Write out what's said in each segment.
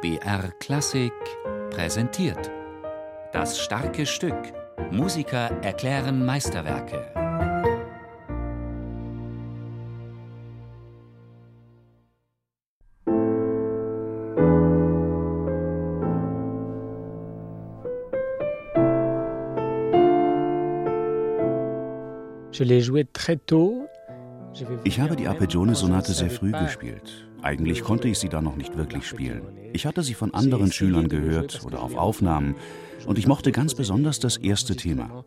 BR Klassik präsentiert. Das starke Stück. Musiker erklären Meisterwerke. Ich habe die Arpeggione-Sonate sehr früh gespielt. Eigentlich konnte ich sie da noch nicht wirklich spielen. Ich hatte sie von anderen Schülern gehört oder auf Aufnahmen und ich mochte ganz besonders das erste Thema.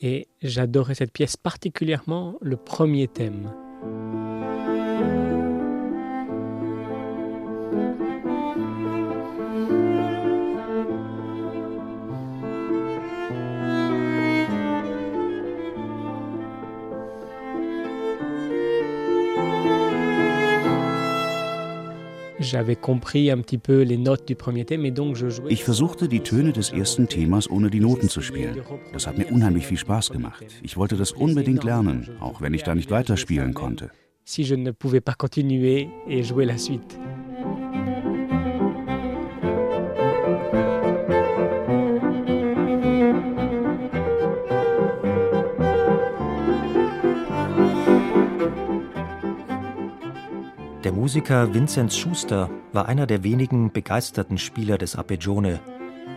Et j'adorais cette pièce particulièrement le premier thème. Ich versuchte die Töne des ersten Themas ohne die Noten zu spielen. Das hat mir unheimlich viel Spaß gemacht. Ich wollte das unbedingt lernen, auch wenn ich da nicht weiterspielen konnte. Si je ne pouvais pas continuer et jouer la suite. Musiker Vinzenz Schuster war einer der wenigen begeisterten Spieler des Arpeggione.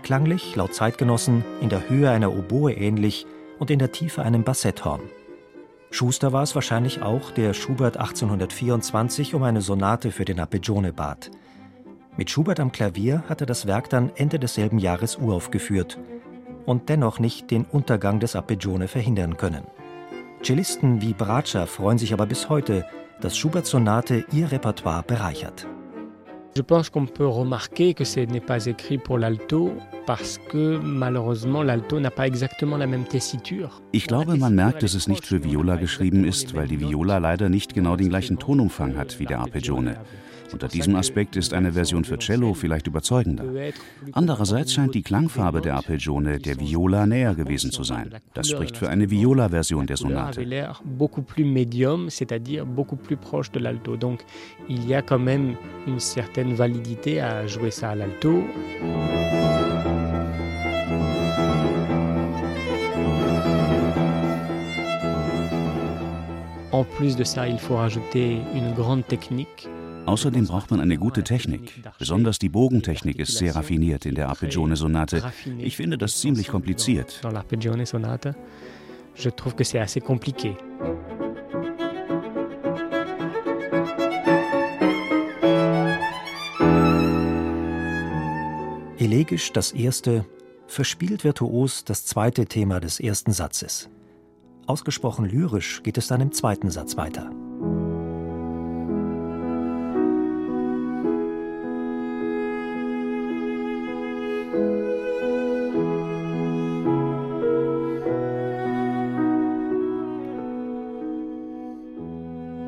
Klanglich, laut Zeitgenossen, in der Höhe einer Oboe ähnlich und in der Tiefe einem Bassetthorn. Schuster war es wahrscheinlich auch, der Schubert 1824 um eine Sonate für den Arpeggione bat. Mit Schubert am Klavier hat er das Werk dann Ende desselben Jahres uraufgeführt und dennoch nicht den Untergang des Arpeggione verhindern können. Cellisten wie Bratscher freuen sich aber bis heute, dass Schuberts Sonate ihr Repertoire bereichert. Je pense qu'on peut remarquer que ce n'est pas écrit pour parce que malheureusement l'alto n'a pas exactement la même tessiture. Ich glaube, man merkt, dass es nicht für Viola geschrieben ist, weil die Viola leider nicht genau den gleichen Tonumfang hat wie der Arpeggione. Unter diesem Aspekt ist eine Version für Cello vielleicht überzeugender. Andererseits scheint die Klangfarbe der Arpeggione der Viola näher gewesen zu sein. Das spricht für eine Viola-Version der Sonate. Donc il y a quand même une certaine validité à jouer ça à l'alto. En plus de ça, il faut rajouter une grande technique. Außerdem braucht man eine gute Technik. Besonders die Bogentechnik ist sehr raffiniert in der Arpeggione-Sonate. Ich finde das ziemlich kompliziert. Je trouve que c'est assez compliqué. Elegisch das erste, verspielt virtuos das zweite Thema des ersten Satzes. Ausgesprochen lyrisch geht es dann im zweiten Satz weiter.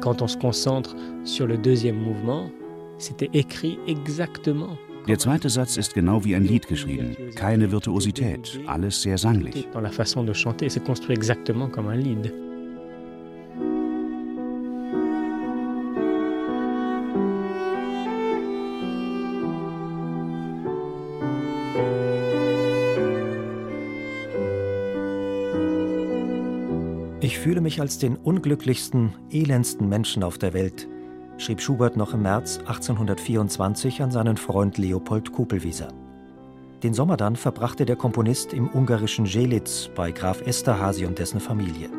quand on se concentre sur le deuxième mouvement, c'était écrit exactement. Der zweite Satz ist genau wie ein Lied geschrieben. Keine Virtuosität, alles sehr sanglich. Ich fühle mich als den unglücklichsten, elendsten Menschen auf der Welt, schrieb Schubert noch im März 1824 an seinen Freund Leopold Kupelwieser. Den Sommer dann verbrachte der Komponist im ungarischen Jelitz bei Graf Esterhazy und dessen Familie.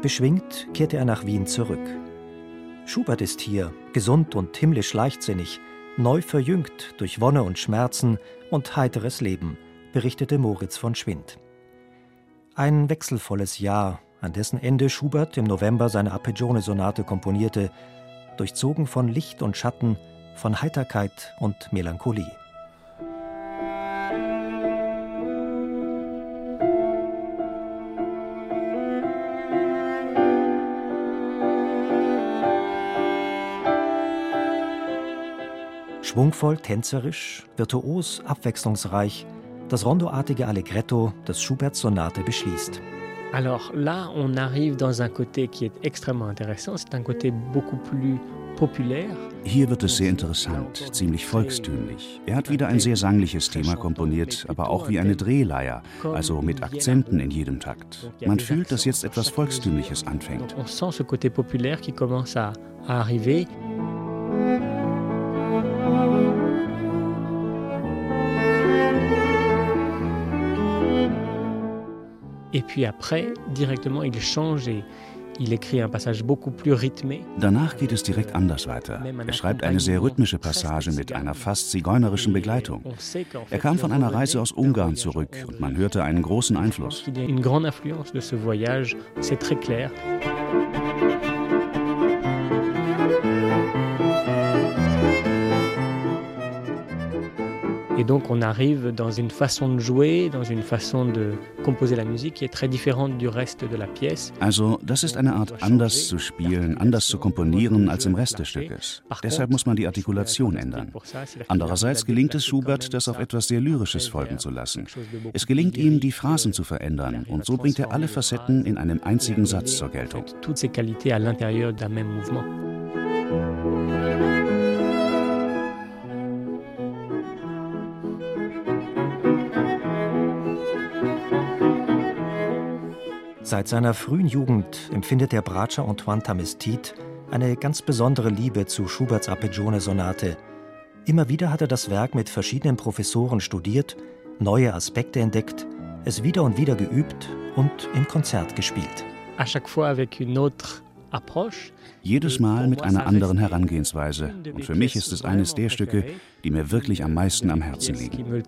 Beschwingt kehrte er nach Wien zurück. Schubert ist hier, gesund und himmlisch leichtsinnig, neu verjüngt durch Wonne und Schmerzen und heiteres Leben, berichtete Moritz von Schwind. Ein wechselvolles Jahr an dessen Ende Schubert im November seine Arpeggione-Sonate komponierte, durchzogen von Licht und Schatten, von Heiterkeit und Melancholie. Schwungvoll, tänzerisch, virtuos, abwechslungsreich, das rondoartige Allegretto, das Schuberts Sonate beschließt. Alors là, on arrive dans un côté qui est extrêmement intéressant. C'est un côté beaucoup plus Hier wird es sehr interessant, ziemlich volkstümlich. Er hat wieder ein sehr sangliches Thema komponiert, aber auch wie eine Drehleier, also mit Akzenten in jedem Takt. Man fühlt, dass jetzt etwas Volkstümliches anfängt. On sent ce côté populaire qui commence à arriver. Et puis après, directement, il change et il écrit un passage beaucoup plus rythmé. Danach geht es direkt anders weiter. Er schreibt eine sehr rhythmische Passage mit einer fast zigeunerischen Begleitung. Er kam von einer Reise aus Ungarn zurück und man hörte einen großen Einfluss. Il y a une grande influence de ce voyage, c'est très clair. Et donc on arrive dans une façon de jouer, dans une façon de composer la musique qui est très différente du reste de la pièce. Also, das ist eine Art anders zu spielen, anders zu komponieren als im Rest des Stückes. Deshalb muss man die Artikulation ändern. Andererseits gelingt es Schubert, das auf etwas sehr Lyrisches folgen zu lassen. Es gelingt ihm, die Phrasen zu verändern und so bringt er alle Facetten in einem einzigen Satz zur Geltung. Toutes ces qualités à l'intérieur d'un même mouvement. Seit seiner frühen Jugend empfindet der Bratscher Antoine Tamestit eine ganz besondere Liebe zu Schuberts Arpeggione-Sonate. Immer wieder hat er das Werk mit verschiedenen Professoren studiert, neue Aspekte entdeckt, es wieder und wieder geübt und im Konzert gespielt. Jedes Mal mit einer anderen Herangehensweise. Und für mich ist es eines der Stücke, die mir wirklich am meisten am Herzen liegen.